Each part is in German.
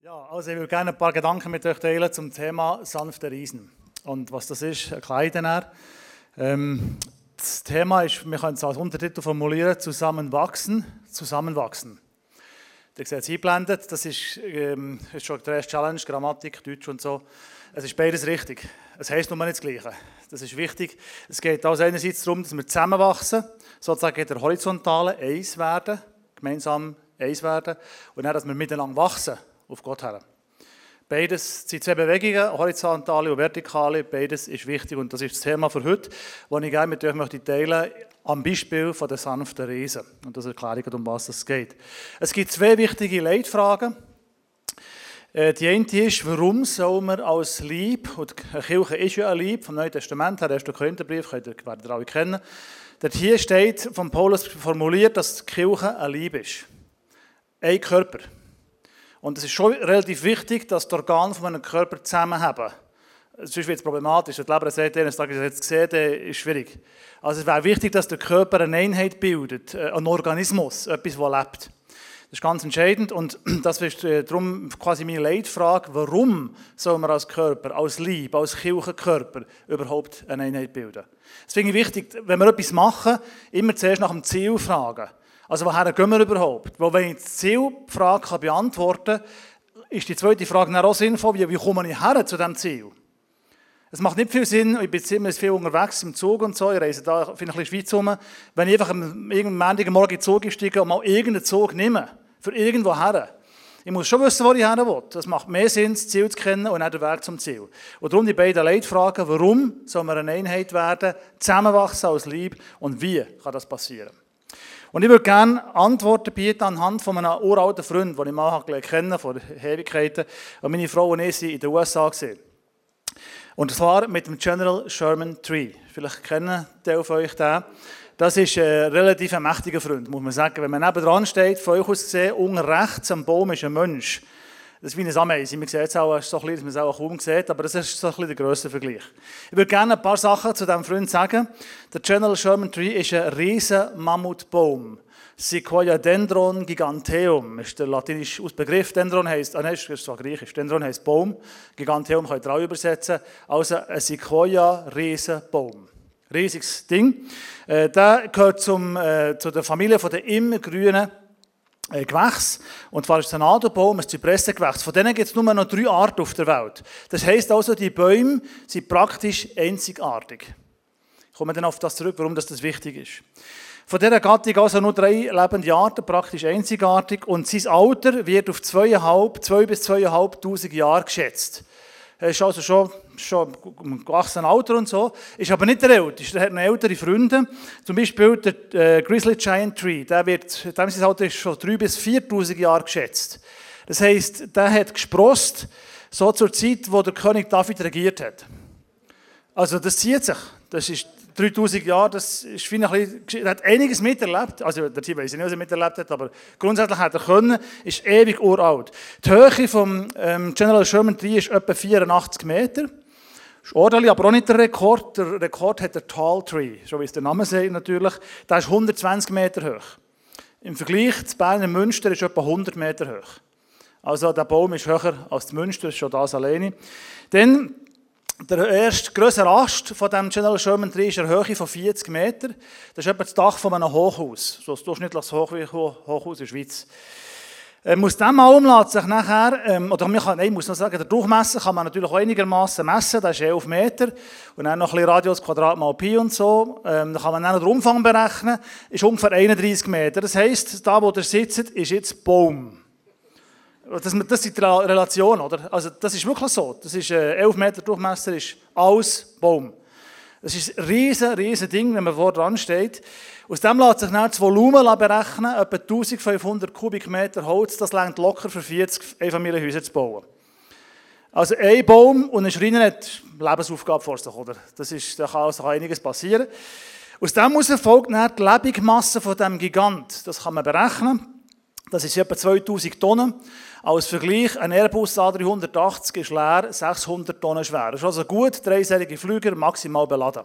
Ja, also ich würde gerne ein paar Gedanken mit euch teilen zum Thema sanfte Riesen. Und was das ist, erkläre ich dann. Ähm, das Thema ist, wir können es als Untertitel formulieren, zusammenwachsen, zusammenwachsen. Ihr seht es eingeblendet, das ist, ähm, ist schon die erste Challenge, Grammatik, Deutsch und so. Es ist beides richtig. Es heisst nur nicht das Gleiche. Das ist wichtig. Es geht also einerseits darum, dass wir zusammenwachsen, sozusagen in der Horizontalen eins werden, gemeinsam eins werden, und dann, dass wir miteinander wachsen, auf Gott her. Beides sind zwei Bewegungen, horizontale und vertikale. Beides ist wichtig und das ist das Thema für heute, das ich gerne mit euch möchte teilen am Beispiel von der sanften Riesen. Und das erkläre ich, um was es geht. Es gibt zwei wichtige Leitfragen. Äh, die eine ist, warum soll man als Lieb, und eine Kirche ist ja ein Lieb vom Neuen Testament, der erste Korintherbrief, werdet ihr alle kennen, dort hier steht von Paulus formuliert, dass die Kirche ein Lieb ist. Ein Körper. Und es ist schon relativ wichtig, dass die Organe von einem Körper zusammenhaben. Sonst wird es problematisch. Wenn die Leber sagt, eines Tages jetzt gesehen, dann ist schwierig. Also es wäre wichtig, dass der Körper eine Einheit bildet, äh, ein Organismus, etwas, das lebt. Das ist ganz entscheidend und das ist äh, darum quasi meine Leitfrage, warum soll man als Körper, als Lieb, als Kirchenkörper überhaupt eine Einheit bilden? Das ich wichtig, wenn wir etwas machen, immer zuerst nach dem Ziel fragen. Also woher gehen wir überhaupt? Weil wenn ich die Zielfrage beantworten kann, ist die zweite Frage dann auch sinnvoll, wie, wie komme ich her zu diesem Ziel? Es macht nicht viel Sinn, ich bin ziemlich viel unterwegs im Zug und so, ich reise da vielleicht in die Schweiz rum, wenn ich einfach am Morgen in den Zug steige und mal irgendeinen Zug nehme, für irgendwo her. Ich muss schon wissen, wo ich her will. Das macht mehr Sinn, das Ziel zu kennen und nicht den Weg zum Ziel. Und darum die beiden Leitfragen, warum soll man eine Einheit werden, zusammenwachsen als Lieb und wie kann das passieren? Und ich würde gerne Antworten bieten anhand von einem uralten Freund, den ich mal kennen vor Ewigkeiten. Und meine Frau und ich sind in den USA gesehen. Und zwar mit dem General Sherman Tree. Vielleicht kennen die von euch den. Das ist ein relativ mächtiger Freund, muss man sagen. Wenn man nebenan steht, von euch aus gesehen, unten rechts am Baum ist ein Mensch. Das ist wie eine Ameise. Man sieht es auch so ein bisschen, dass man es auch kaum sieht, aber das ist so ein bisschen der grösste Vergleich. Ich würde gerne ein paar Sachen zu diesem Freund sagen. Der General Sherman Tree ist ein riesen Mammutbaum. Sequoia Dendron giganteum ist der latinische Begriff. Dendron heisst, ah nein, ist zwar griechisch, Dendron heisst Baum. Giganteum könnt ihr auch übersetzen. Also ein Sequoia Riesenbaum. Riesiges Ding. Äh, der gehört zum, äh, zu der Familie der immergrünen Gewächs. Und zwar ist es ein Nadelbaum, ein Zypressengewächs. Von denen gibt es nur noch drei Arten auf der Welt. Das heisst also, die Bäume sind praktisch einzigartig. Ich komme dann auf das zurück, warum das, das wichtig ist. Von dieser Gattung also nur drei lebende Arten, praktisch einzigartig. Und sein Alter wird auf zweieinhalb, zwei bis zweieinhalbtausend Jahre geschätzt. Er ist also schon, schon im gewachsenen Alter und so. Ist aber nicht der Älteste. Er hat noch ältere Freunde. Zum Beispiel der äh, Grizzly Giant Tree. Der wird, dem sein Alter ist schon 3.000 bis 4.000 Jahre geschätzt. Das heisst, der hat gesprost, so zur Zeit, wo der König David regiert hat. Also das zieht sich. Das ist 3000 Jahre, das ist ein bisschen, er hat einiges miterlebt. Also, der Team weiß nicht, was er miterlebt hat, aber grundsätzlich hat er können, ist ewig uralt. Die Höhe vom ähm, General Sherman Tree ist etwa 84 Meter. Ist ordentlich, aber auch nicht der Rekord. Der Rekord hat der Tall Tree, so wie es der Name sagt natürlich. Der ist 120 Meter hoch. Im Vergleich zu Berner Münster ist etwa 100 Meter hoch. Also der Baum ist höher als Münster, schon das alleine. Dann der erste grössere Ast von dem General Sherman Tree ist eine Höhe von 40 Meter. Das ist etwa das Dach von einem Hochhaus, so ein durchschnittliches Hochhaus in der Schweiz. Ähm, aus diesem Alm lässt sich nachher, ähm, oder man kann, nein, ich muss noch sagen, der Durchmesser kann man natürlich auch einigermaßen messen, das ist 11 Meter. Und dann noch ein bisschen Radius Quadrat mal Pi und so. Ähm, dann kann man dann den Umfang berechnen, ist ungefähr 31 Meter. Das heisst, da wo der sitzt, ist jetzt Baum. Das, das ist die Relation, oder? Also das ist wirklich so. Das ist äh, 11 Meter Durchmesser, ist alles Baum. Das ist ein riesen, riesen Ding, wenn man vor dran steht. Aus dem lässt sich dann das Volumen berechnen, etwa 1500 Kubikmeter Holz, das längt locker für 40 Einfamilienhäuser zu bauen. Also ein Baum und ein Schreiner hat Lebensaufgabe vor sich, oder? Das ist, da kann also einiges passieren. Aus dem heraus folgt dann die Lebensmasse von diesem Gigant. Das kann man berechnen. Das ist etwa 2000 Tonnen. Als Vergleich, ein Airbus A380 ist leer, 600 Tonnen schwer. Das ist also gut, dreiselige Flüger, maximal beladen.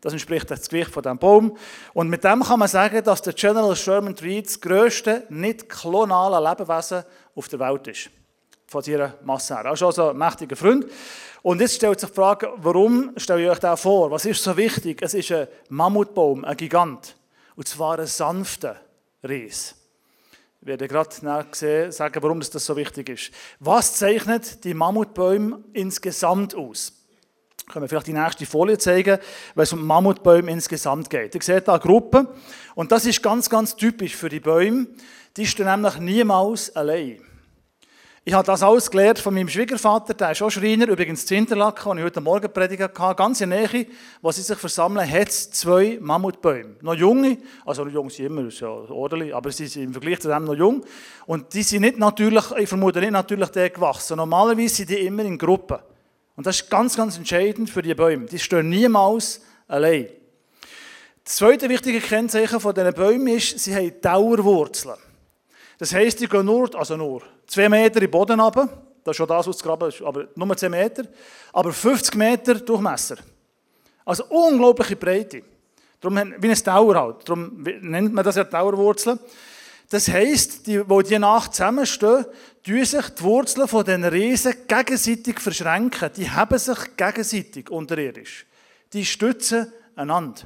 Das entspricht das Gewicht von diesem Baum. Und mit dem kann man sagen, dass der General Sherman Tree das grösste nicht klonale Lebewesen auf der Welt ist. von ihrer Masse her. Das ist also ein mächtiger Freund. Und jetzt stellt sich die Frage, warum stelle ich euch das vor? Was ist so wichtig? Es ist ein Mammutbaum, ein Gigant. Und zwar ein sanfter Ries. Ich werde gerade sehen, sagen, warum das so wichtig ist. Was zeichnet die Mammutbäume insgesamt aus? Können wir vielleicht die nächste Folie zeigen, weil es um Mammutbäume insgesamt geht. Ihr seht da eine Gruppe und das ist ganz, ganz typisch für die Bäume. Die stehen nämlich niemals allein. Ich habe das alles gelernt von meinem Schwiegervater, der ist auch Schreiner, übrigens zu Interlaken, den ich heute Morgen predigt hatte. Ganz in der Nähe, wo sie sich versammeln, hat es zwei Mammutbäume. Noch junge, also jung sind immer, ist ja ordentlich, aber sie sind im Vergleich zu dem noch jung. Und die sind nicht natürlich, ich vermute nicht natürlich der gewachsen. Normalerweise sind die immer in Gruppen. Und das ist ganz, ganz entscheidend für die Bäume. Die stehen niemals allein. Das zweite wichtige Kennzeichen von diesen Bäumen ist, sie haben Dauerwurzeln. Das heisst, die gehen nur, also nur, zwei Meter in den Boden runter. Das ist schon das, was ausgegraben ist, aber nur 10 Meter. Aber 50 Meter Durchmesser. Also unglaubliche Breite. Darum wie ein Dauer halt. Darum nennt man das ja Dauerwurzeln. Das heisst, die, wo die Nacht zusammenstehen, tun sich die Wurzeln von den Riesen gegenseitig verschränken. Die haben sich gegenseitig unterirdisch. Die stützen einander.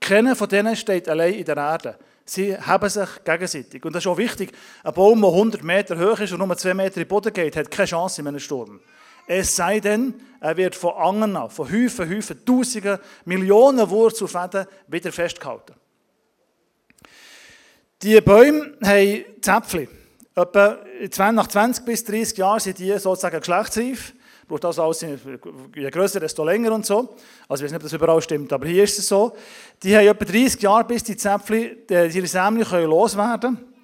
Keiner von denen steht allein in der Erde. Sie haben sich gegenseitig. Und das ist auch wichtig. Ein Baum, der 100 Meter hoch ist und nur 2 Meter in den Boden geht, hat keine Chance in einem Sturm. Es sei denn, er wird von anderen, von Häufen, Häufen, Tausenden, Millionen Wurzelfäden wieder festgehalten. Die Bäume haben Zäpfchen. Etwa nach 20 bis 30 Jahren sind die sozusagen geschlechtsreif braucht also alles, je größer, desto länger und so. Also ich weiß nicht, ob das überall stimmt, aber hier ist es so. Die haben etwa 30 Jahre, bis die Zäpfchen, ihre Sämli können loswerden können.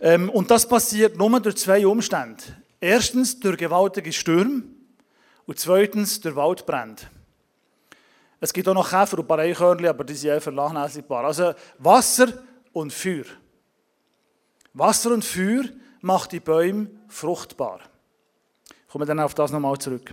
Ähm, und das passiert nur durch zwei Umstände. Erstens durch gewaltige Stürme und zweitens durch Waldbrände. Es gibt auch noch Käfer und Pareikörnchen, aber die sind eher vernachlässigbar. Also Wasser und Feuer. Wasser und Feuer macht die Bäume fruchtbar. Ich komme dann auf das nochmal zurück.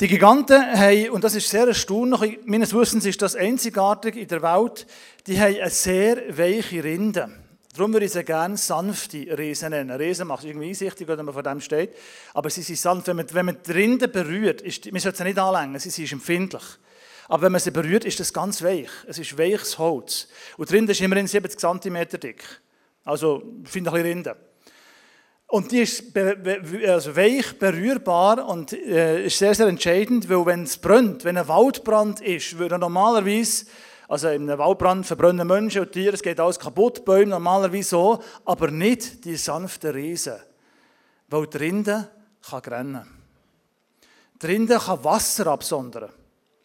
Die Giganten haben, und das ist sehr erstaunlich, meines Wissens ist das einzigartig in der Welt, die haben eine sehr weiche Rinde. Darum würde ich sie gerne sanfte Riesen nennen. Riesen macht irgendwie einsichtig, wenn man vor dem steht. Aber sie sind sanft. Wenn man, wenn man die Rinde berührt, ist, man sollte sie nicht anlängen, sie ist empfindlich. Aber wenn man sie berührt, ist das ganz weich. Es ist weiches Holz. Und die Rinde ist immerhin 70 cm dick. Also, empfindliche Rinde. Und die ist also weich, berührbar und äh, ist sehr, sehr entscheidend, weil wenn es brennt, wenn ein Waldbrand ist, würde normalerweise, also in einem Waldbrand verbrennen Menschen und Tiere, es geht alles kaputt, Bäume normalerweise so, aber nicht die sanften Riesen. Weil die Rinde kann brennen. Die Rinde kann Wasser absondern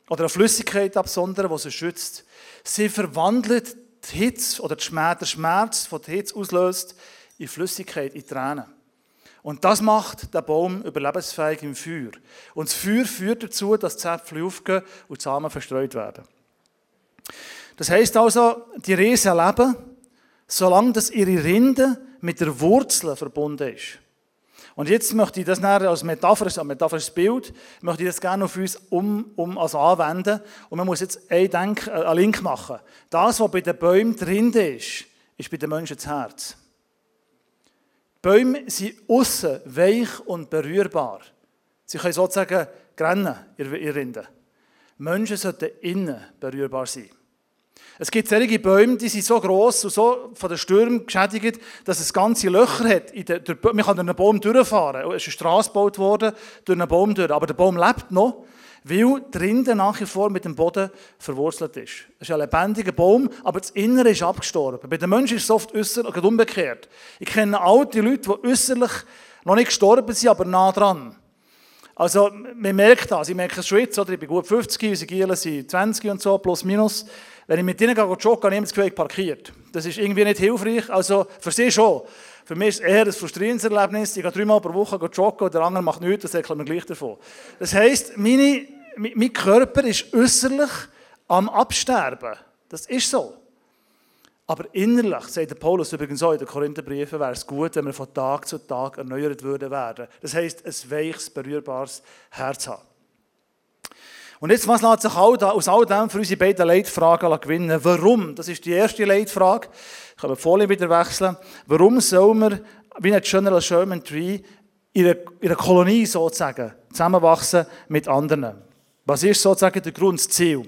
oder eine Flüssigkeit absondern, die sie schützt. Sie verwandelt die Hitze oder den Schmerz, den die Hitze auslöst, in Flüssigkeit, in Tränen. Und das macht den Baum überlebensfähig im Feuer. Und das Feuer führt dazu, dass die Zäpfchen aufgehen und die Samen verstreut werden. Das heißt also, die Riesen leben, solange das ihre Rinde mit der Wurzel verbunden ist. Und jetzt möchte ich das als Metapher, als metapherisches Bild, möchte ich das gerne auf uns um, um also anwenden. Und man muss jetzt einen, Denk, äh, einen Link machen. Das, was bei den Bäumen drin ist, ist bei den Menschen das Herz. Bäume sind außen weich und berührbar. Sie können sozusagen grennen, ihr Rinde. Menschen sollten innen berührbar sein. Es gibt solche Bäume, die sind so gross und so von den Stürmen geschädigt, dass es ganze Löcher hat. Der, der, man kann durch einen Baum durchfahren. Es ist eine Straße gebaut worden, durch einen Baum durch. Aber der Baum lebt noch weil die Rinde nach wie vor mit dem Boden verwurzelt ist. Es ist ein lebendiger Baum, aber das Innere ist abgestorben. Bei den Menschen ist es oft äußerlich umgekehrt. Ich kenne alte Leute, die äußerlich noch nicht gestorben sind, aber nah dran. Also, man merkt das. Ich merke es schon jetzt, oder? ich bin gut 50, unsere Gielen sind 20 und so, plus minus. Wenn ich mit ihnen joggen gehe, habe ich das Gefühl, parkiert. Das ist irgendwie nicht hilfreich. Also, für sie schon. Für mich ist es eher ein frustrierendes Erlebnis. Ich gehe dreimal pro Woche joggen und der andere macht nichts, das erklärt mir gleich davon. Das heisst, meine, mein Körper ist äußerlich am Absterben. Das ist so. Aber innerlich, sagt der Paulus übrigens auch in den Korintherbriefen, wäre es gut, wenn wir von Tag zu Tag erneuert würden. Das heisst, ein weiches, berührbares Herz haben. Und jetzt, was lässt sich aus all dem für unsere beiden Leitfragen gewinnen? Warum? Das ist die erste Leitfrage. Ich kann die Folie wieder wechseln. Warum soll man wie ein General Sherman Tree in einer, in einer Kolonie sozusagen zusammenwachsen mit anderen. Was ist sozusagen der Grund, das Ziel?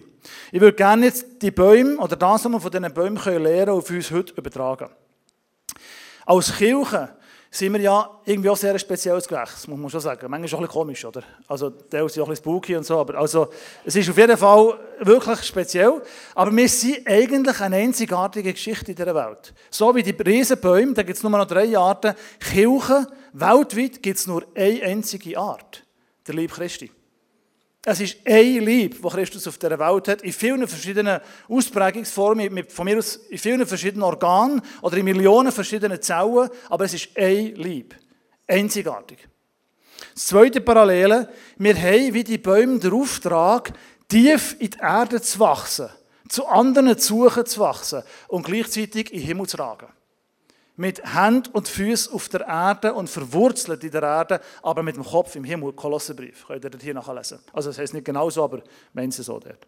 Ich würde gerne jetzt die Bäume oder das, was wir von diesen Bäumen lernen können, auf uns heute übertragen. Als Kirche sind wir ja irgendwie auch sehr ein spezielles Gewächs, muss man schon sagen. Manchmal ist es auch ein bisschen komisch, oder? Also, der ist auch ein bisschen spooky und so, aber also, es ist auf jeden Fall wirklich speziell. Aber wir sind eigentlich eine einzigartige Geschichte in dieser Welt. So wie die Riesenbäume, da gibt es nur noch drei Arten. Kirchen, weltweit gibt es nur eine einzige Art. Der Lieb Christi. Es ist ein Lieb, das Christus auf dieser Welt hat, in vielen verschiedenen Ausprägungsformen, von mir aus in vielen verschiedenen Organen oder in Millionen verschiedenen Zellen, aber es ist ein Lieb. Einzigartig. Das zweite Parallele, wir haben wie die Bäume den Auftrag, tief in die Erde zu wachsen, zu anderen zu suchen zu wachsen und gleichzeitig in den Himmel zu ragen mit Hand und Füßen auf der Erde und verwurzelt in der Erde, aber mit dem Kopf im Himmel. Kolossenbrief, könnt ihr das hier nachlesen. Also das heißt nicht genau so, aber meinen Sie so dort.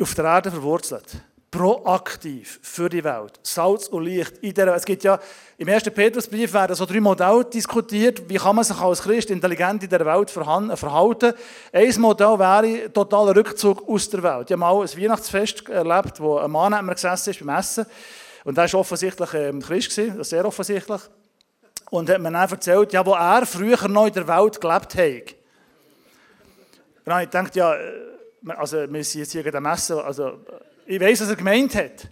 Auf der Erde verwurzelt, proaktiv für die Welt, Salz und Licht in der. Es gibt ja im ersten Petrusbrief werden so drei Modelle diskutiert, wie kann man sich als Christ intelligent in der Welt verhalten. Ein Modell wäre totaler Rückzug aus der Welt. Ich habe mal ein Weihnachtsfest erlebt, wo ein Mann neben gesessen ist beim Essen und er war offensichtlich ähm, Christ, gewesen, sehr offensichtlich. Und hat mir dann erzählt, ja, wo er früher noch in der Welt gelebt hat. Und dann habe ich ja, äh, also wir sind jetzt hier gegen Messen, also ich weiß, was er gemeint hat.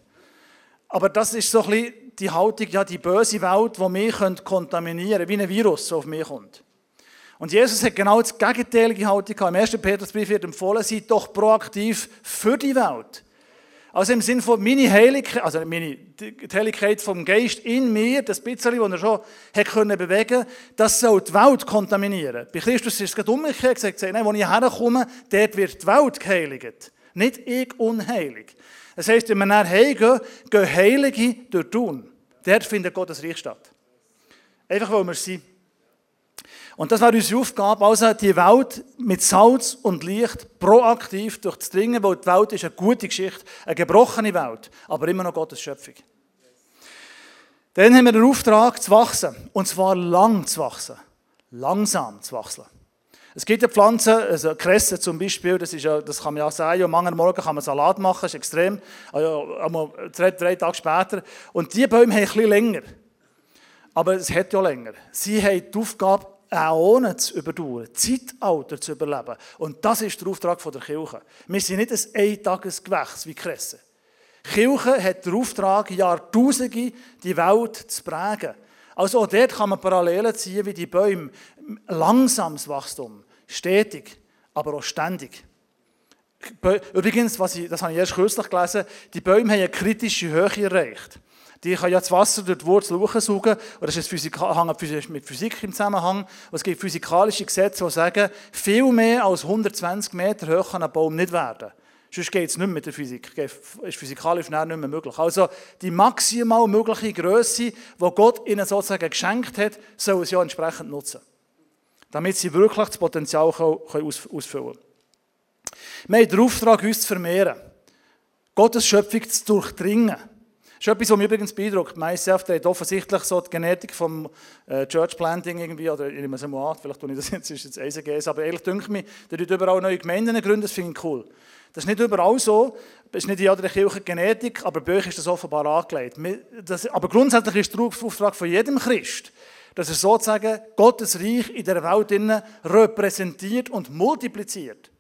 Aber das ist so ein bisschen die Haltung, ja, die böse Welt, die mich kontaminieren könnte, wie ein Virus so auf mich kommt. Und Jesus hat genau das Haltung gehabt. Im 1. Petrusbrief wird empfohlen, seid doch proaktiv für die Welt. Also im Sinne von meine Heiligkeit, also meine, die Heiligkeit vom Geist in mir, das bisschen, das er schon hat können bewegen das soll die Welt kontaminieren. Bei Christus ist es gerade umgekehrt gesagt, nein, wo ich herkomme, dort wird die Welt geheiligt. Nicht ich unheilig. Das heisst, wenn wir nachher heimgehen, gehen Heilige durch tun. Dort findet Gottes Reich statt. Einfach, weil wir sind. Und das war unsere Aufgabe, also die Welt mit Salz und Licht proaktiv durchzudringen, weil die Welt ist eine gute Geschichte, eine gebrochene Welt, aber immer noch Gottes Schöpfung. Dann haben wir den Auftrag zu wachsen, und zwar lang zu wachsen, langsam zu wachsen. Es gibt ja Pflanzen, also Kresse zum Beispiel, das, ist ja, das kann man ja sagen, am anderen Morgen kann man Salat machen, das ist extrem, also, drei, drei Tage später. Und diese Bäume haben ein bisschen länger, aber es hat ja länger. Sie haben die Aufgabe, Äonen zu überdauern, Zeitalter zu überleben. Und das ist der Auftrag der Kirche. Wir sind nicht ein Eintagesgewächs wie Kresse. Kirche hat den Auftrag, Jahrtausende die Welt zu prägen. Also auch dort kann man Parallelen ziehen wie die Bäume. Langsames Wachstum, stetig, aber auch ständig. Übrigens, was ich, das habe ich erst kürzlich gelesen, die Bäume haben eine kritische Höhe erreicht. Die können ja das Wasser durch die Wurzel hochsaugen. Und das ist hängt mit Physik im Zusammenhang. Und es gibt physikalische Gesetze, die sagen, viel mehr als 120 Meter hoch kann ein Baum nicht werden. Sonst geht es nicht mehr mit der Physik. ist physikalisch nicht mehr möglich. Also die maximal mögliche Größe, die Gott ihnen sozusagen geschenkt hat, sollen sie ja entsprechend nutzen. Damit sie wirklich das Potenzial ausfüllen können. Wir haben den Auftrag, uns zu vermehren. Gottes Schöpfung zu durchdringen. Das ist etwas, was mich übrigens beeindruckt. MySelf hat offensichtlich so die Genetik vom äh, Church Planting irgendwie, oder ich nehme es mal vielleicht tue ich das jetzt, ist jetzt ESGS, aber ehrlich denke ich, der tut überall neue Gemeinden gründen, das finde ich cool. Das ist nicht überall so, das ist nicht in jeder Kirche Genetik, aber bei euch ist das offenbar angelegt. Das, aber grundsätzlich ist der Auftrag von jedem Christ, dass er sozusagen Gottes Reich in der Welt repräsentiert und multipliziert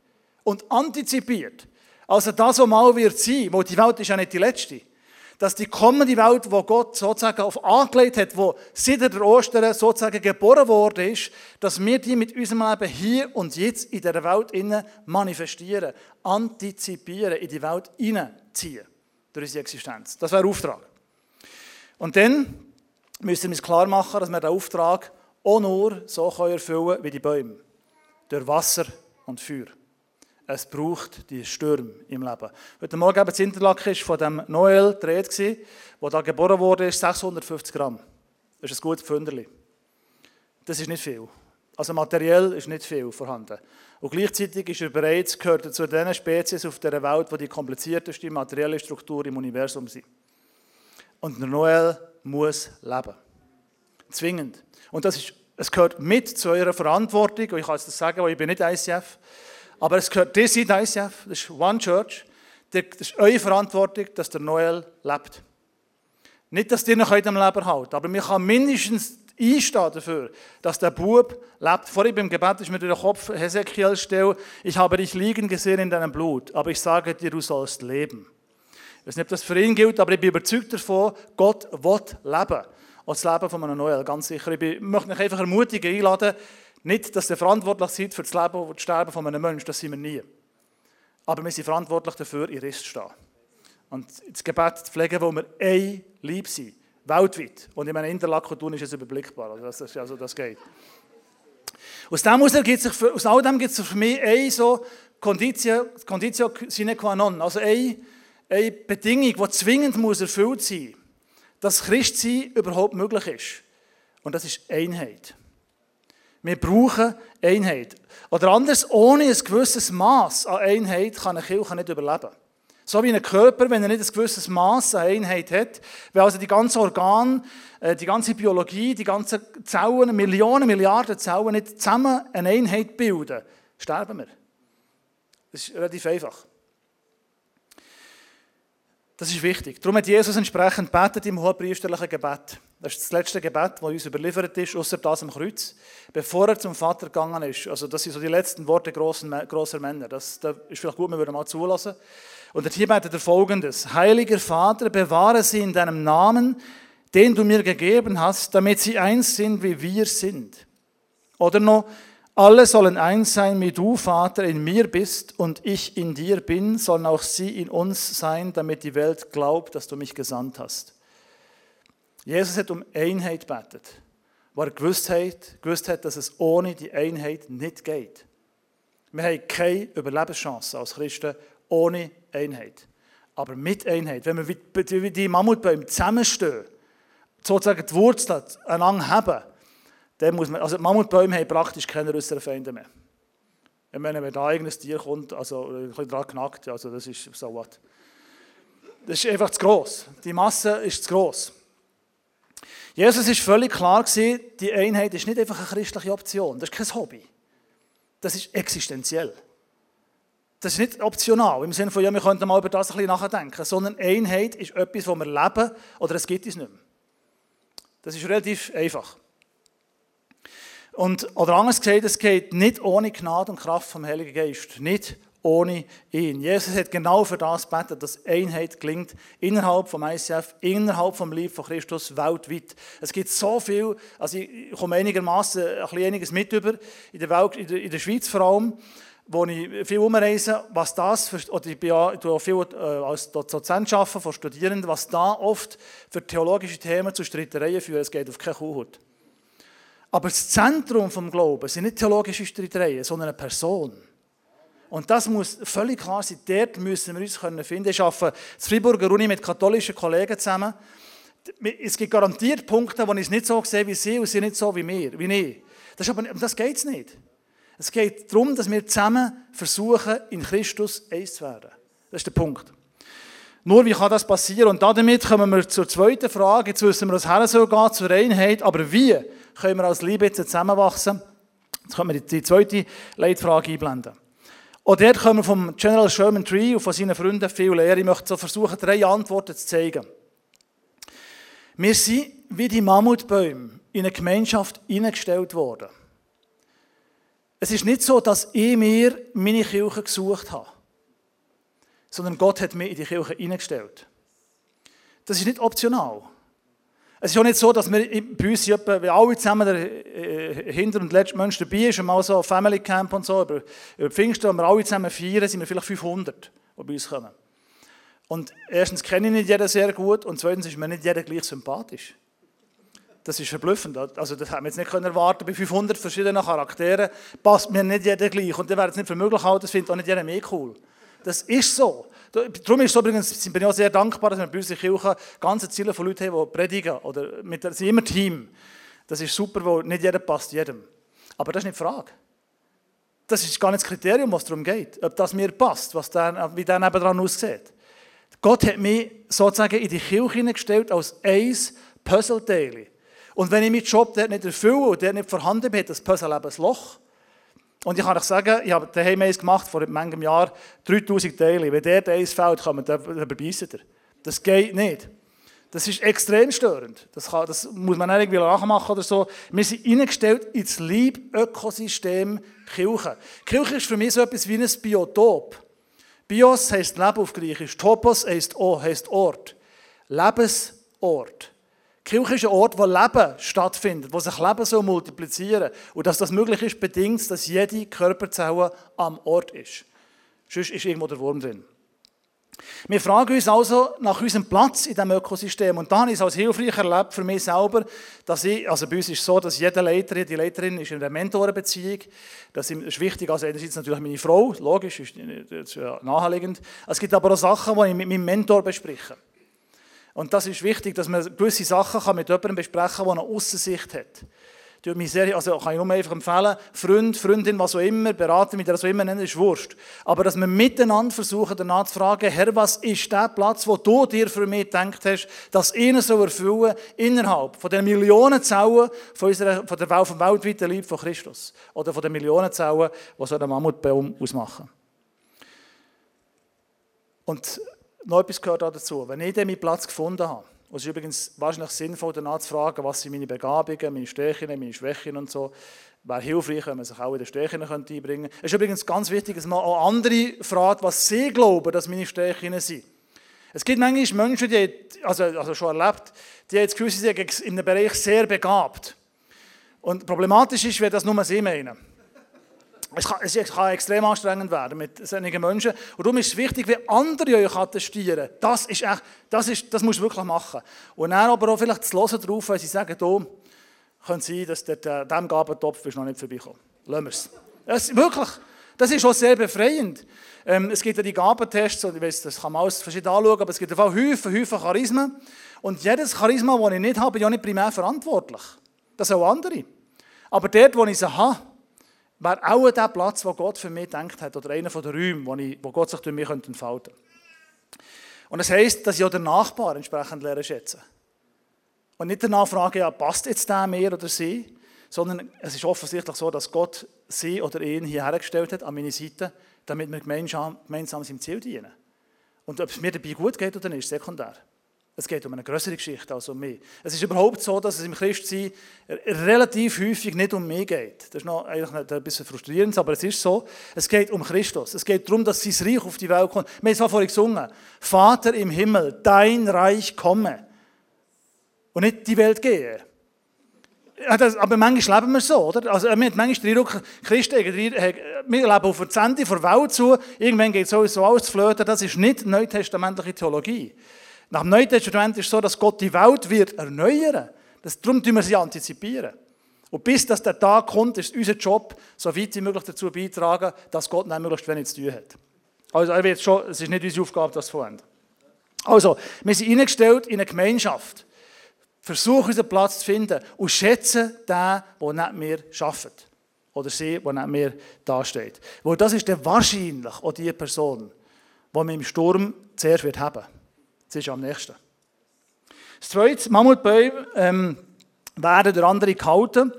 und antizipiert. Also das, was mal wird sein, weil die Welt ist ja nicht die letzte dass die kommende Welt, wo Gott sozusagen auf angelegt hat, wo seit der Ostern sozusagen geboren worden ist, dass wir die mit unserem Leben hier und jetzt in der Welt innen manifestieren, antizipieren, in die Welt hineinziehen durch unsere Existenz. Das wäre der Auftrag. Und dann müssen wir uns klar machen, dass wir den Auftrag auch nur so erfüllen können wie die Bäume. Durch Wasser und Feuer es braucht die Stürme im Leben. Heute Morgen eben das Interlaken von dem Noel dreht der da geboren wurde, 650 Gramm. Das ist ein gutes Pfünderli. Das ist nicht viel. Also materiell ist nicht viel vorhanden. Und gleichzeitig ist er bereits, gehört zu den Spezies auf der Welt, die die komplizierteste materielle Struktur im Universum sind. Und der Noel muss leben. Zwingend. Und das ist, es gehört mit zu eurer Verantwortung, und ich kann es das sagen, weil ich bin nicht ICF, aber es gehört, ihr seid ICF, das ist One Church, das ist eure Verantwortung, dass der Noel lebt. Nicht, dass ihr noch am Leben halten aber wir kann mindestens einstehen dafür, dass der Bub lebt. Vorhin beim Gebet ist mir durch den Kopf Hesekiel stelle, ich habe dich liegen gesehen in deinem Blut, aber ich sage dir, du sollst leben. Ich weiß nicht, ob das für ihn gilt, aber ich bin überzeugt davon, Gott will leben. Auch das Leben von einem Noel, ganz sicher. Ich möchte mich einfach ermutigen, einladen, nicht, dass ihr verantwortlich seid für das Leben und das Sterben von einem Menschen, das sind wir nie. Aber wir sind verantwortlich dafür, in Rist zu stehen. Und das Gebet zu pflegen, wo wir ein Lieb sind, weltweit. Und in meiner Interlaken ist es überblickbar, also das, also das geht. Aus, dem gibt es für, aus all dem gibt es für mich eine so Conditio, Conditio sine qua non, also eine, eine Bedingung, die zwingend muss erfüllt sein muss, dass Christsein überhaupt möglich ist. Und das ist Einheit. Wir brauchen Einheit. Oder anders, ohne ein gewisses Maß an Einheit kann eine Kirche nicht überleben. So wie ein Körper, wenn er nicht ein gewisses Maß an Einheit hat, wenn also die ganzen Organe, äh, die ganze Biologie, die ganzen Zellen, Millionen, Milliarden Zellen nicht zusammen eine Einheit bilden, sterben wir. Das ist relativ einfach. Das ist wichtig. Darum hat Jesus entsprechend betet im hohepriesterlichen Gebet. Das ist das letzte Gebet, das uns überliefert ist, außer das am Kreuz, bevor er zum Vater gegangen ist. Also das sind so die letzten Worte großer Männer. Das, das ist vielleicht gut, wir würden mal zulassen. Und hier betet er folgendes. Heiliger Vater, bewahre sie in deinem Namen, den du mir gegeben hast, damit sie eins sind, wie wir sind. Oder noch, alle sollen eins sein, wie du, Vater, in mir bist und ich in dir bin, sollen auch sie in uns sein, damit die Welt glaubt, dass du mich gesandt hast. Jesus hat um Einheit betet, weil er gewusst hat, gewusst hat, dass es ohne die Einheit nicht geht. Wir haben keine Überlebenschance als Christen ohne Einheit. Aber mit Einheit, wenn wir wie die Mammutbäume zusammenstehen, sozusagen die Wurzeln einander haben, dann muss man, also die Mammutbäume haben praktisch keine äußeren Feinde mehr. Ich meine, wenn da ein eigenes Tier kommt, also ein bisschen dran knackt, also das ist so was. Das ist einfach zu gross. Die Masse ist zu gross. Jesus ist völlig klar gewesen, die Einheit ist nicht einfach eine christliche Option. Das ist kein Hobby. Das ist existenziell. Das ist nicht optional, im Sinne von, ja, wir könnten mal über das ein bisschen nachdenken, sondern Einheit ist etwas, wo wir leben oder es gibt es nicht mehr. Das ist relativ einfach. Und, oder anders gesagt, es geht nicht ohne Gnade und Kraft vom Heiligen Geist. Nicht ohne ihn. Jesus hat genau für das gebetet, dass Einheit gelingt innerhalb vom ICF, innerhalb vom Lieb von Christus weltweit. Es gibt so viel, also ich komme einigermaßen ein bisschen einiges mit über, in der, Welt, in der, in der Schweiz vor allem, wo ich viel umreise, was das, für, oder ich bin ja ich auch viel äh, als Dozent arbeiten von Studierenden, was da oft für theologische Themen zu Streitereien führt, es geht auf keine Kuhhaut. Aber das Zentrum vom Glauben sind nicht theologische Streitereien, sondern eine Person. Und das muss völlig klar sein. Dort müssen wir uns können finden. Ich arbeite in Freiburger Uni mit katholischen Kollegen zusammen. Es gibt garantiert Punkte, wo ich es nicht so sehe wie sie und sie nicht so wie mir, wie ich. Das, aber, das geht es nicht. Es geht darum, dass wir zusammen versuchen, in Christus eins zu werden. Das ist der Punkt. Nur wie kann das passieren? Und damit kommen wir zur zweiten Frage. Jetzt wissen wir, was her soll zur Einheit. Aber wie können wir als Liebe zusammenwachsen? Jetzt können wir die zweite Leitfrage einblenden. Und dort können wir vom General Sherman Tree und von seinen Freunden viel lernen. Ich möchte so versuchen, drei Antworten zu zeigen. Wir sind wie die Mammutbäume in eine Gemeinschaft eingestellt worden. Es ist nicht so, dass ich mir meine Kirche gesucht habe, sondern Gott hat mich in die Kirche eingestellt. Das ist nicht optional. Es ist auch nicht so, dass wir bei uns etwa, wenn alle zusammen der äh, hinter und letzte Mensch dabei ist, mal so Family Camp und so, über, über Pfingsten, wenn wir alle zusammen feiern, sind wir vielleicht 500, die bei uns kommen. Und erstens kenne ich nicht jeden sehr gut und zweitens ist mir nicht jeder gleich sympathisch. Das ist verblüffend. Also das haben wir jetzt nicht erwarten bei 500 verschiedenen Charakteren passt mir nicht jeder gleich. Und dann wäre es nicht für möglich halten, das findet auch nicht jeder mehr cool. Das ist so. Darum ist übrigens, bin ich auch sehr dankbar, dass wir bei uns in der Kirche ganze Ziele von Leuten haben, die predigen. Oder mit, sind immer Team. Das ist super, weil nicht jeder passt jedem. Aber das ist nicht die Frage. Das ist gar nicht das Kriterium, was darum geht. Ob das mir passt, was der, wie der nebenan aussieht. Gott hat mich sozusagen in die Kirche hineingestellt als eins Puzzleteile. Und wenn ich meinen Job dort nicht erfülle und dort nicht vorhanden bin, hat das Puzzle eben ein Loch. Und ich kann euch sagen, ich habe daheim eins gemacht, vor manchem Jahr, 3000 Teile. Wenn der eins fällt, kann man den überbeissen. Das geht nicht. Das ist extrem störend. Das, kann, das muss man nicht irgendwie nachmachen oder so. Wir sind eingestellt ins Lieb-Ökosystem Kirche. Kirche ist für mich so etwas wie ein Biotop. Bios heisst Leben auf Griechisch. Topos heisst, oh, heisst Ort. Lebensort. Kirche ist ein Ort, wo Leben stattfindet, wo sich Leben so multiplizieren. Und dass das möglich ist, bedingt, dass jede Körperzelle am Ort ist. Sonst ist irgendwo der Wurm drin. Wir fragen uns also nach unserem Platz in diesem Ökosystem. Und da habe ich es als hilfreich erlebt für mich selber, dass ich, also bei uns ist es so, dass jede Leiterin, die Leiterin ist in einer Mentorenbeziehung. Das ist wichtig, also einerseits natürlich meine Frau, logisch, ist, ist ja naheliegend. Es gibt aber auch Sachen, die ich mit meinem Mentor bespreche. Und das ist wichtig, dass man gewisse Sachen mit jemandem besprechen kann, der eine Aussicht hat. Tut mich sehr, also kann ich nur einfach empfehlen, Freund, Freundin, was auch immer, Berater, mit der so immer nennen, ist Wurscht. Aber dass wir miteinander versuchen, danach zu fragen, Herr, was ist der Platz, wo du dir für mich gedacht hast, dass ihnen so erfüllen innerhalb von den Millionen Zellen von, unserer, von der Welt, vom weltweiten Lieb von Christus. Oder von den Millionen Zellen, die so einen Mammutbaum ausmachen. Und noch etwas gehört dazu. Wenn ich dann meinen Platz gefunden habe, es ist übrigens wahrscheinlich sinnvoll, danach zu fragen, was sind meine Begabungen, meine Stärken, meine Schwächen und so. Wäre hilfreich, wenn man sich auch in den Stärken einbringen könnte. Es ist übrigens ganz wichtig, dass man auch andere fragt, was sie glauben, dass meine Stärken sind. Es gibt manchmal Menschen, die also, also schon erlebt, die jetzt gewisse sind in einem Bereich sehr begabt. Und problematisch ist, wenn das nur sie meinen. Es kann, es kann, extrem anstrengend werden mit solchen Menschen. Und darum ist es wichtig, wie andere euch attestieren. Das ist echt, das, ist, das musst du wirklich machen. Und dann aber auch vielleicht zu hören darauf, wenn sie sagen, du, könnte sein, dass der, diesem Gabentopf ist noch nicht vorbeikommen. Lassen wir es. Das, wirklich, das ist auch sehr befreiend. Ähm, es gibt ja die Gabentests, ich weiß, das kann man alles verschieden anschauen, aber es gibt einfach Häufen, Häufen Charismen. Und jedes Charisma, das ich nicht habe, bin ich auch nicht primär verantwortlich. Das sind auch andere. Aber dort, wo ich sie habe, wäre auch der Platz, wo Gott für mich gedacht hat, oder einer der Räume, wo, ich, wo Gott sich durch mich entfalten könnte. Und das heisst, dass ich auch den Nachbar entsprechend lernen schätzen. Und nicht danach frage, ja, passt jetzt der mir oder sie, sondern es ist offensichtlich so, dass Gott sie oder ihn hierher gestellt hat, an meine Seite, damit wir gemeinsam, gemeinsam seinem Ziel dienen. Und ob es mir dabei gut geht oder nicht, ist sekundär. Es geht um eine größere Geschichte als um mich. Es ist überhaupt so, dass es im Christsein relativ häufig nicht um mich geht. Das ist noch eigentlich ein bisschen frustrierend, aber es ist so. Es geht um Christus. Es geht darum, dass sein Reich auf die Welt kommt. Wir haben es vorhin gesungen. Vater im Himmel, dein Reich komme. Und nicht die Welt gehe. aber manchmal leben wir so, oder? Also, wir haben manchmal den Christen, wir leben auf der Ende der Welt zu, irgendwann geht sowieso alles zu flöten. Das ist nicht neutestamentliche Theologie. Nach dem Neuen Testament ist es so, dass Gott die Welt wird erneuern. Das, darum tun wir sie antizipieren. Und bis dass der Tag kommt, ist unser Job, so weit wie möglich dazu beitragen, dass Gott nicht möglichst wenig zu tun hat. Also er wird schon, es ist nicht unsere Aufgabe, das zu vollenden. Also, wir sind eingestellt in eine Gemeinschaft. Versuchen, unseren Platz zu finden und schätzen den, der nicht mehr arbeitet. Oder sie, der nicht mehr dasteht. Weil das ist dann wahrscheinlich auch die Person, die man im Sturm zuerst haben wird. Das ist am nächsten. Das zweite, Mammutbäume ähm, werden durch andere gehalten.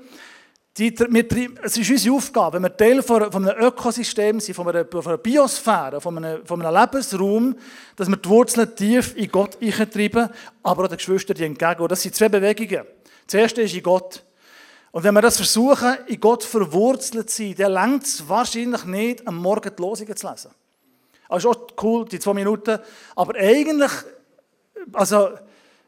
Die, wir, es ist unsere Aufgabe, wenn wir Teil von, von einem Ökosystem sind, von einer, von einer Biosphäre, von einem, von einem Lebensraum, dass wir die Wurzeln tief in Gott eintreiben, aber auch den Geschwistern entgegen. Und das sind zwei Bewegungen. Das erste ist in Gott. Und wenn wir das versuchen, in Gott verwurzelt zu sein, dann längt es wahrscheinlich nicht, am Morgen die Losungen zu lesen. Also ist auch cool, die zwei Minuten. Aber eigentlich also,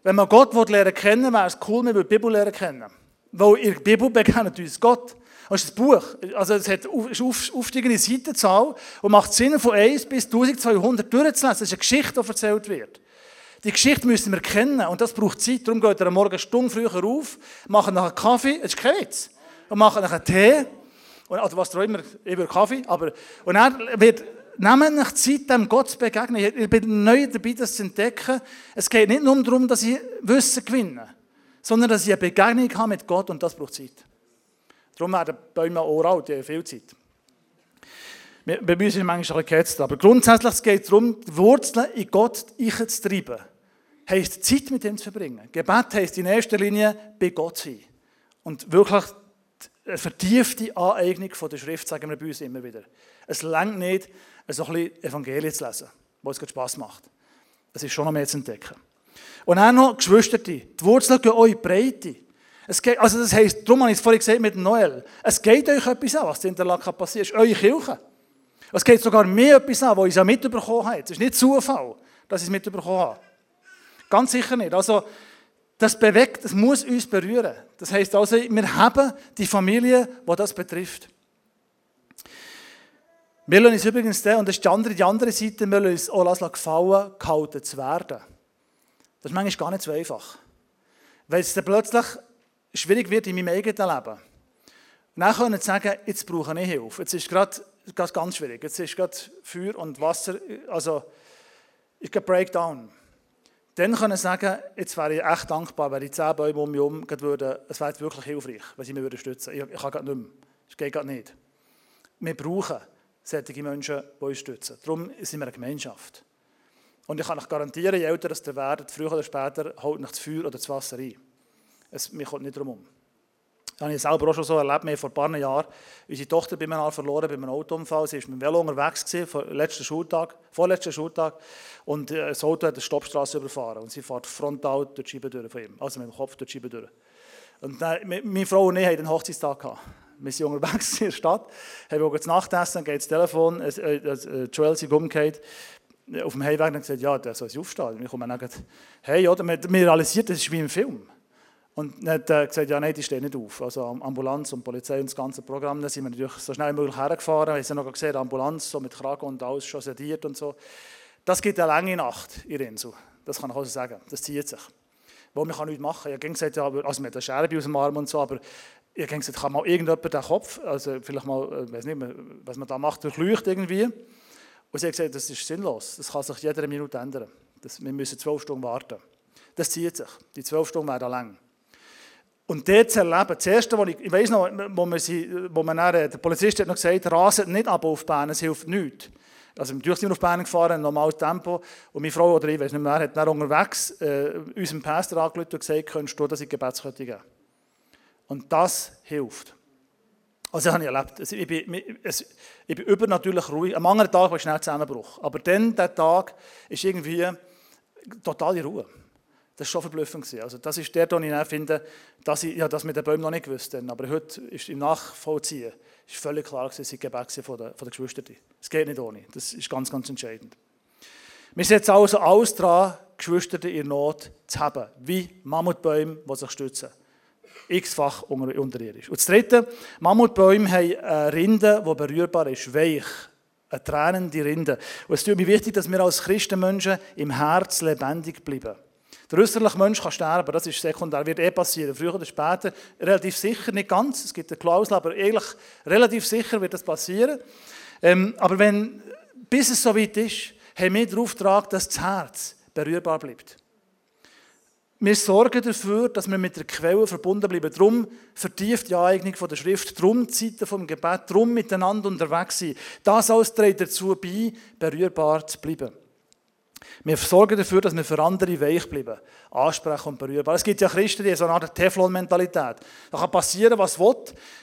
wenn man Gott lernen kennen wäre es cool, wenn wir die Bibel lernen kennen. Weil in der Bibel begegnet uns Gott. Das ist ein Buch. Also es hat eine aufsteigende Seitenzahl und macht Sinn, von 1 bis 1200 durchzulesen. Das ist eine Geschichte, die erzählt wird. Die Geschichte müssen wir kennen und das braucht Zeit. Darum geht er am Morgen Stunde früher auf, machen nachher Kaffee, das ist kein Witz, und machen nachher Tee, oder was auch immer, über Kaffee, aber, und dann wird Nehmt euch Zeit, dem Gott zu begegnen. Ich bin neu dabei, das zu entdecken. Es geht nicht nur darum, dass ich Wissen gewinne, sondern dass ich eine Begegnung habe mit Gott und das braucht Zeit. Darum werden Bäume auch alt, die haben viel Zeit. Bei uns ist manchmal ein gehetzt, aber grundsätzlich geht es darum, die Wurzeln in Gott zu treiben. heisst Zeit mit ihm zu verbringen. Gebet heisst in erster Linie bei Gott sein. Und wirklich eine vertiefte Aneignung von der Schrift, sagen wir bei uns immer wieder. Es längt nicht, ein bisschen Evangelien zu lesen, wo es Spass macht. Es ist schon noch mehr zu entdecken. Und dann noch Geschwister, die Wurzeln gehen euch Breite. Es geht, also das heisst, darum habe ich es vorhin gesagt mit Noel, es geht euch etwas an, was in Interlaken passiert, es ist eure Kirche. Es geht sogar mehr etwas an, was ich ja mitbekommen habe. Es ist nicht Zufall, dass ich es mitbekommen habe. Ganz sicher nicht. Also, das bewegt, das muss uns berühren. Das heisst also, wir haben die Familie, die das betrifft. Wir uns übrigens, und das ist die andere, die andere Seite, wir lassen uns auch gefallen, gehalten zu werden. Das ist manchmal gar nicht so einfach. Weil es dann plötzlich schwierig wird in meinem eigenen Leben. Und dann können sie sagen, jetzt brauche ich Hilfe. Jetzt ist es gerade ganz schwierig. Jetzt ist gerade Feuer und Wasser, also ich gehe Breakdown. Dann können sie sagen, jetzt wäre ich echt dankbar, wenn die zehn Bäume um mich herum würden, es wäre wirklich hilfreich, wenn sie mich unterstützen würden. Ich, ich kann gerade nicht mehr. Das geht gerade nicht. Wir brauchen solche Menschen, die uns stützen. Darum sind wir eine Gemeinschaft. Und ich kann euch garantieren, je älter ihr werdet, früher oder später, holt euch das Feuer oder das Wasser ein. Es, mir kommt nicht darum um. Das habe ich selber auch schon so erlebt. Wir vor ein paar Jahren unsere Tochter bei mir verloren, bei einem Autounfall. Sie war mit dem Velo unterwegs, gewesen, letzten Schultag, vorletzten Schultag. Und äh, das Auto hat eine Stoppstraße überfahren. Und sie fährt frontal durch die Scheibe durch von ihm. Also mit dem Kopf durch die Scheibe durch. Und dann, meine Frau und ich hatten einen Hochzeitstag gehabt. Wir sind unterwegs in der Stadt, haben das Nachtessen, geht das Telefon, äh, äh, Joel ist umgekehrt. Auf dem Heimweg gesagt, ja, der soll sich aufstehen. Und ich komme dann gesagt, hey, oder, wir, wir realisiert, das ist wie im Film. Und dann hat er gesagt, ja, nein, die stehen nicht auf. Also Ambulanz und Polizei und das ganze Programm, da sind wir natürlich so schnell wie möglich hergefahren. Wir haben noch gesehen, Ambulanz, so mit Kragen und alles schon sediert und so. Das gibt eine lange Nacht in Rinsu. Das kann ich auch so sagen. Das zieht sich. Wo man kann nichts machen. Ich habe gesagt, ja, also mit der Scherbe aus dem Arm und so, aber ich habe gesagt, kann mal irgendjemand den Kopf, also vielleicht mal, ich äh, weiß nicht mehr, was man da macht, durchleuchtet irgendwie. Und sie hat gesagt, das ist sinnlos. Das kann sich jede Minute ändern. Das, wir müssen zwölf Stunden warten. Das zieht sich. Die zwölf Stunden werden lang. Und dort zu erleben, das Erste, was ich, ich weiss noch, wo, man sie, wo man dann, der Polizist hat noch gesagt, raset nicht ab auf Bern, es hilft nichts. Also wir sind auf Bern gefahren, normales Tempo. Und meine Frau, oder ich weiß nicht mehr, hat dann unterwegs äh, unserem Pastor angerufen und gesagt, könntest du das in Gebetskette geben? Und das hilft. Also das habe ich erlebt. Ich, bin, ich bin übernatürlich ruhig. Am anderen Tag war ich schnell Zusammenbruch. Aber dann, der Tag, ist irgendwie totale Ruhe. Das war schon verblüffend. Also das ist der, den ich finde, dass ich ja, das mit den Bäumen noch nicht gewusst habe. Aber heute ist im Nachvollziehen ist völlig klar, dass sie Gebet von den, von den Geschwistern. Es geht nicht ohne. Das ist ganz, ganz entscheidend. Wir setzen also alles daran, Geschwister in Not zu haben, wie Mammutbäume, die sich stützen. X-fach unterirdisch. Und das Dritte, Mammutbäume haben eine Rinde, die berührbar ist, weich. Eine tränende Rinde. Und es ist mir wichtig, dass wir als Christenmenschen im Herz lebendig bleiben. Der äußerliche Mensch kann sterben, das ist sekundär, wird eh passieren, früher oder später. Relativ sicher, nicht ganz, es gibt eine Klausel, aber eigentlich relativ sicher wird das passieren. Ähm, aber wenn, bis es soweit ist, haben wir den Auftrag, dass das Herz berührbar bleibt. Wir sorgen dafür, dass wir mit der Quelle verbunden bleiben. Darum vertieft die Aneignung der Schrift, darum die Zeiten vom Gebet, darum miteinander unterwegs sein. Das alles trägt dazu bei, berührbar zu bleiben. Wir sorgen dafür, dass wir für andere weich bleiben, ansprechen und berührbar. Es gibt ja Christen, die haben so eine Art Teflon-Mentalität. Da kann passieren, was will.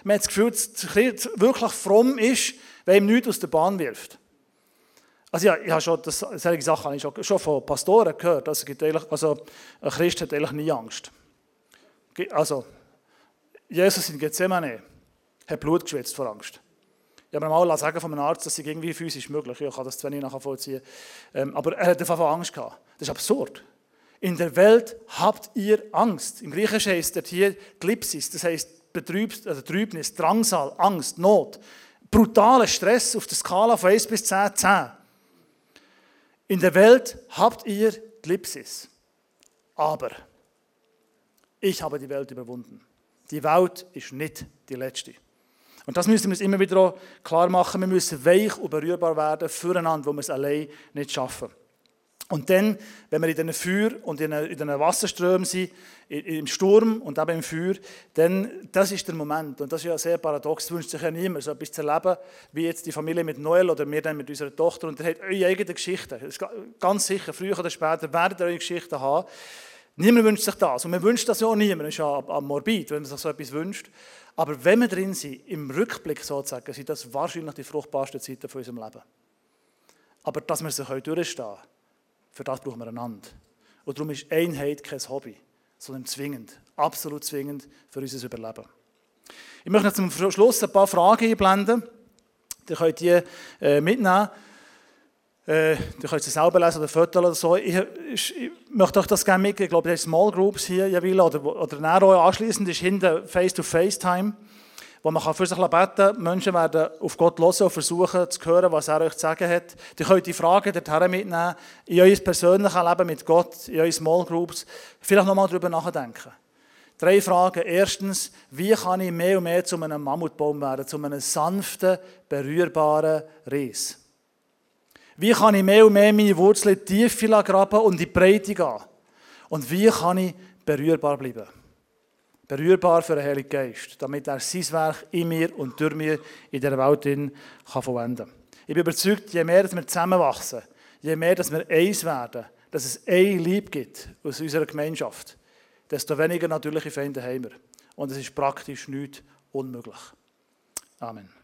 Man hat das Gefühl, dass Christ wirklich fromm ist, wenn ihm nichts aus der Bahn wirft. Also ja, ich habe schon, das, solche Sachen habe ich schon, schon von Pastoren gehört. Also, gibt also ein Christ hat eigentlich nie Angst. Also, Jesus in Gethsemane hat Blut geschwitzt vor Angst. Ich habe mir mal sagen von einem Arzt, dass es irgendwie physisch möglich ist. Ich kann das zwar nicht nachvollziehen. Ähm, aber er hat einfach Angst gehabt. Das ist absurd. In der Welt habt ihr Angst. Im Griechischen heißt das hier Glipsis, das heißt Betrübs, also Trübnis, Drangsal, Angst, Not. Brutaler Stress auf der Skala von 1 bis 10, 10. In der Welt habt ihr Glipsis. Aber ich habe die Welt überwunden. Die Welt ist nicht die letzte. Und das müssen wir uns immer wieder klar machen. Wir müssen weich und berührbar werden füreinander, wo wir es allein nicht schaffen. Und dann, wenn wir in diesen Feuer und in diesen Wasserströmen sind, im Sturm und eben im Feuer, dann, das ist der Moment. Und das ist ja sehr paradox. Es wünscht sich ja niemand, so etwas zu erleben, wie jetzt die Familie mit Noel oder wir dann mit unserer Tochter. Und ihr habt eure eigene Geschichte. Ganz sicher, früher oder später werdet ihr eure Geschichte haben. Niemand wünscht sich das. Und man wünscht das ja auch niemand. Das ist ja morbid, wenn man sich so etwas wünscht. Aber wenn wir drin sind, im Rückblick sozusagen, sind das wahrscheinlich die fruchtbarsten Zeiten von unserem Leben. Aber dass wir sie durchstehen können, für das brauchen wir einander. Und darum ist Einheit kein Hobby, sondern zwingend, absolut zwingend für unser Überleben. Ich möchte zum Schluss ein paar Fragen einblenden. Ihr könnt die äh, mitnehmen. Äh, ihr könnt sie selber lesen oder Fotos oder so. Ich, ich, ich, möchte euch das gerne mitgeben. Ich glaube, das Small Groups hier, Javila, oder, oder auch anschließend ist hinten Face-to-Face-Time wo man für sich beten kann. Menschen werden auf Gott hören und versuchen zu hören, was er euch zu sagen hat. Ihr könnt die Fragen dorthin mitnehmen, in euer persönliches Leben mit Gott, in eure Small Groups. Vielleicht nochmal darüber nachdenken. Drei Fragen. Erstens, wie kann ich mehr und mehr zu einem Mammutbaum werden, zu einem sanften, berührbaren Ries? Wie kann ich mehr und mehr meine Wurzeln tief graben und in die Breite gehen? Und wie kann ich berührbar bleiben? Berührbar für den Heiligen Geist, damit er sein Werk in mir und durch mir in der Welt kann verwenden kann. Ich bin überzeugt, je mehr wir zusammenwachsen, je mehr dass wir eins werden, dass es ein Lieb gibt aus unserer Gemeinschaft, desto weniger natürliche Feinde haben wir. Und es ist praktisch nicht unmöglich. Amen.